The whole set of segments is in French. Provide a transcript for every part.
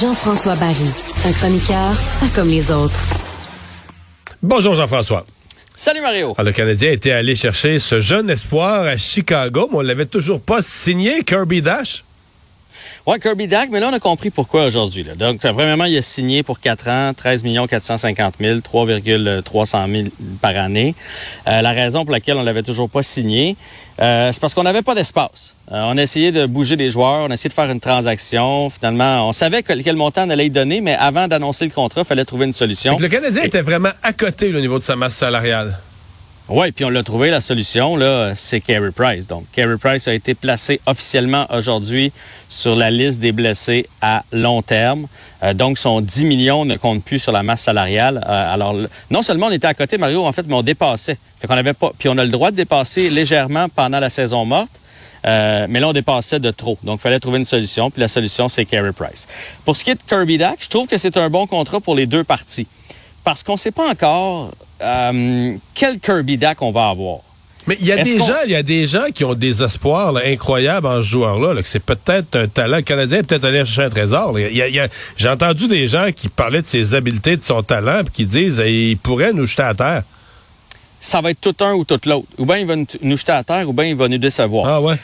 Jean-François Barry, un chroniqueur pas comme les autres. Bonjour Jean-François. Salut Mario. Alors, le Canadien était allé chercher ce jeune espoir à Chicago, mais on l'avait toujours pas signé, Kirby Dash. Ouais, Kirby Dack, mais là, on a compris pourquoi aujourd'hui. Donc, premièrement, il a signé pour 4 ans, 13 450 000, 3,300 000 par année. Euh, la raison pour laquelle on l'avait toujours pas signé, euh, c'est parce qu'on n'avait pas d'espace. Euh, on a essayé de bouger des joueurs, on a essayé de faire une transaction. Finalement, on savait quel montant on allait y donner, mais avant d'annoncer le contrat, il fallait trouver une solution. le Canadien était vraiment à côté au niveau de sa masse salariale. Oui, puis on l'a trouvé, la solution, là, c'est Carey Price. Donc, Carey Price a été placé officiellement aujourd'hui sur la liste des blessés à long terme. Euh, donc, son 10 millions ne compte plus sur la masse salariale. Euh, alors, non seulement on était à côté, Mario, en fait, mais on dépassait. Fait qu'on avait pas, puis on a le droit de dépasser légèrement pendant la saison morte. Euh, mais là, on dépassait de trop. Donc, il fallait trouver une solution. Puis la solution, c'est Carey Price. Pour ce qui est de Kirby Dack, je trouve que c'est un bon contrat pour les deux parties parce qu'on ne sait pas encore euh, quel Kirby Dack on va avoir? Mais il y a des gens, il y a des gens qui ont des espoirs incroyables en ce joueur-là, que c'est peut-être un talent canadien, peut-être aller chercher un trésor. J'ai entendu des gens qui parlaient de ses habiletés, de son talent, puis qui disent il pourrait nous jeter à terre. Ça va être tout un ou tout l'autre. Ou bien il va nous jeter à terre, ou bien il va nous décevoir. Ah ouais.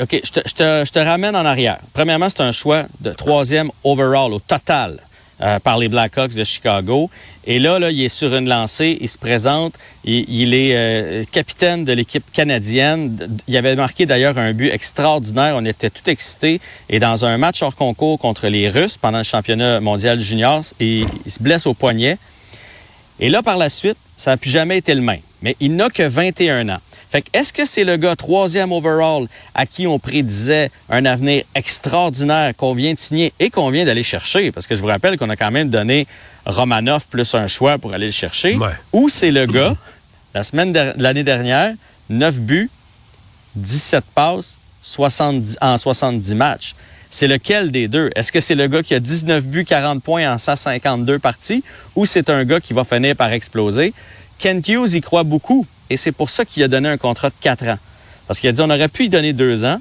OK, je te, je te ramène en arrière. Premièrement, c'est un choix de troisième overall au total euh, par les Blackhawks de Chicago. Et là, il est sur une lancée, il se présente, il, est euh, capitaine de l'équipe canadienne. Il avait marqué d'ailleurs un but extraordinaire, on était tout excités. Et dans un match hors concours contre les Russes pendant le championnat mondial junior, il se blesse au poignet. Et là, par la suite, ça n'a plus jamais été le même. Mais il n'a que 21 ans. Fait que est-ce que c'est le gars troisième overall à qui on prédisait un avenir extraordinaire qu'on vient de signer et qu'on vient d'aller chercher? Parce que je vous rappelle qu'on a quand même donné Romanov plus un choix pour aller le chercher. Ou c'est le gars, la semaine de l'année dernière, 9 buts, 17 passes, 70, en 70 matchs. C'est lequel des deux? Est-ce que c'est le gars qui a 19 buts, 40 points en 152 parties ou c'est un gars qui va finir par exploser? Kent Hughes y croit beaucoup. Et c'est pour ça qu'il a donné un contrat de quatre ans. Parce qu'il a dit on aurait pu y donner deux ans,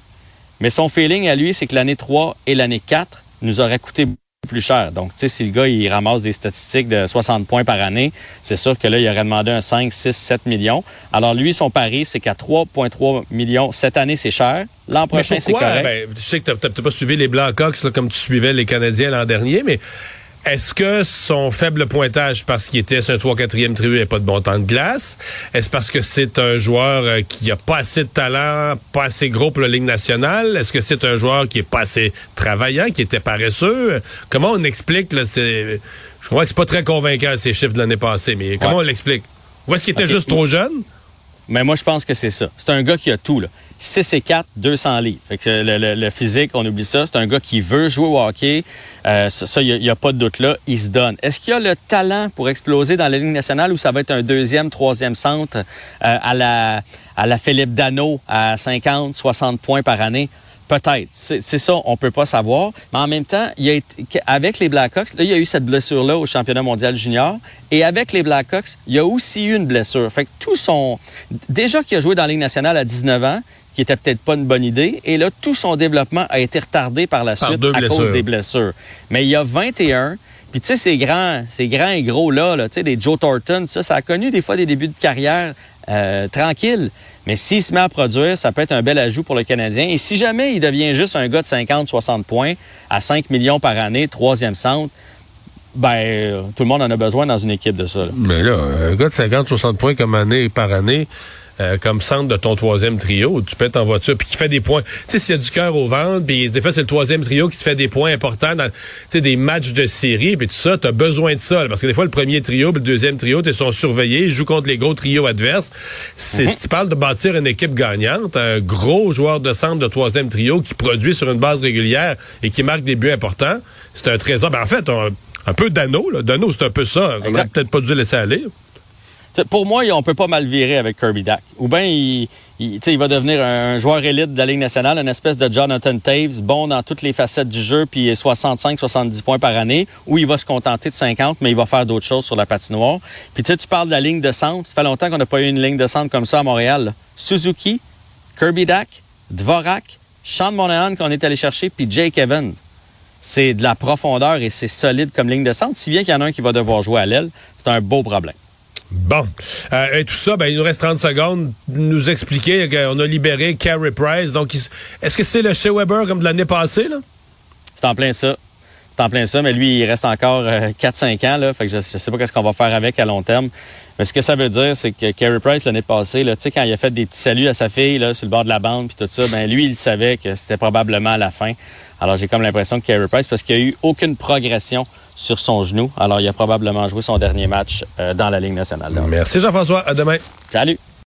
mais son feeling à lui, c'est que l'année 3 et l'année 4 nous auraient coûté beaucoup plus cher. Donc, tu sais, si le gars, il ramasse des statistiques de 60 points par année, c'est sûr que là, il aurait demandé un 5, 6, 7 millions. Alors, lui, son pari, c'est qu'à 3,3 millions, cette année, c'est cher. L'an prochain, c'est correct. Ben, je sais que tu n'as pas suivi les Blackhawks comme tu suivais les Canadiens l'an dernier, mais est-ce que son faible pointage, parce qu'il était sur un 3-4e trio, et pas de bon temps de glace? Est-ce parce que c'est un joueur euh, qui a pas assez de talent, pas assez gros pour la Ligue nationale? Est-ce que c'est un joueur qui est pas assez travaillant, qui était paresseux? Comment on explique, là, c'est, je crois que c'est pas très convaincant, ces chiffres de l'année passée, mais comment on l'explique? Ou est-ce qu'il était juste trop jeune? Mais moi, je pense que c'est ça. C'est un gars qui a tout, là. 6 et 4, 200 livres. Fait que le, physique, on oublie ça. C'est un gars qui veut jouer au hockey. Euh, ça, il n'y a, pas de doute là. Il se donne. Est-ce qu'il a le talent pour exploser dans la Ligue nationale ou ça va être un deuxième, troisième centre euh, à, la, à la Philippe Dano à 50, 60 points par année? Peut-être. C'est ça, on peut pas savoir. Mais en même temps, il a avec les Blackhawks, là, il y a eu cette blessure-là au championnat mondial junior. Et avec les Blackhawks, il y a aussi eu une blessure. Fait que tout son... Déjà qu'il a joué dans la Ligue nationale à 19 ans, qui était peut-être pas une bonne idée. Et là, tout son développement a été retardé par la suite à cause des blessures. Mais il y a 21. Puis tu sais, ces grands, ces grands et gros là, tu sais, des Joe Thornton, ça, ça a connu des fois des débuts de carrière euh, tranquilles. Mais s'il se met à produire, ça peut être un bel ajout pour le Canadien. Et si jamais il devient juste un gars de 50-60 points à 5 millions par année, troisième centre, ben, euh, tout le monde en a besoin dans une équipe de ça. Mais là, un gars de 50-60 points comme année par année, euh, comme centre de ton troisième trio, tu pètes en voiture, puis qui fait des points. Tu sais, s'il y a du cœur au ventre, puis des fois, c'est le troisième trio qui te fait des points importants dans des matchs de série, puis tout ça, tu as besoin de ça. parce que des fois, le premier trio, puis le deuxième trio, tu sont surveillés, ils jouent contre les gros trios adverses. C'est, mhm. Tu parles de bâtir une équipe gagnante, un gros joueur de centre de troisième trio qui produit sur une base régulière et qui marque des buts importants. C'est un trésor. Ben, en fait, un peu d'anneau. D'anneau, c'est un peu ça. On n'a peut-être pas dû laisser aller pour moi, on peut pas mal virer avec Kirby Dack. Ou bien il, va devenir un joueur élite de la Ligue nationale, une espèce de Jonathan Taves, bon dans toutes les facettes du jeu, puis 65-70 points par année, ou il va se contenter de 50, mais il va faire d'autres choses sur la patinoire. Puis tu sais, tu parles de la ligne de centre. Ça fait longtemps qu'on n'a pas eu une ligne de centre comme ça à Montréal. Suzuki, Kirby Dak, Dvorak, Sean Monahan qu'on est allé chercher, puis Jake Evans. C'est de la profondeur et c'est solide comme ligne de centre, si bien qu'il y en a un qui va devoir jouer à l'aile. C'est un beau problème. Bon. Euh, et tout ça, ben, il nous reste 30 secondes. Nous expliquer qu'on a libéré Carey Price. Donc, est-ce que c'est le chez Weber comme de l'année passée, là? C'est en plein ça. C'est en plein ça, mais lui, il reste encore 4-5 ans, là. Fait que je, ne sais pas qu'est-ce qu'on va faire avec à long terme. Mais ce que ça veut dire, c'est que Carey Price, l'année passée, là, quand il a fait des petits saluts à sa fille, là, sur le bord de la bande, puis tout ça, ben, lui, il savait que c'était probablement la fin. Alors, j'ai comme l'impression que Carey Price, parce qu'il n'y a eu aucune progression sur son genou. Alors, il a probablement joué son dernier match euh, dans la Ligue nationale. Merci Jean-François. À demain. Salut.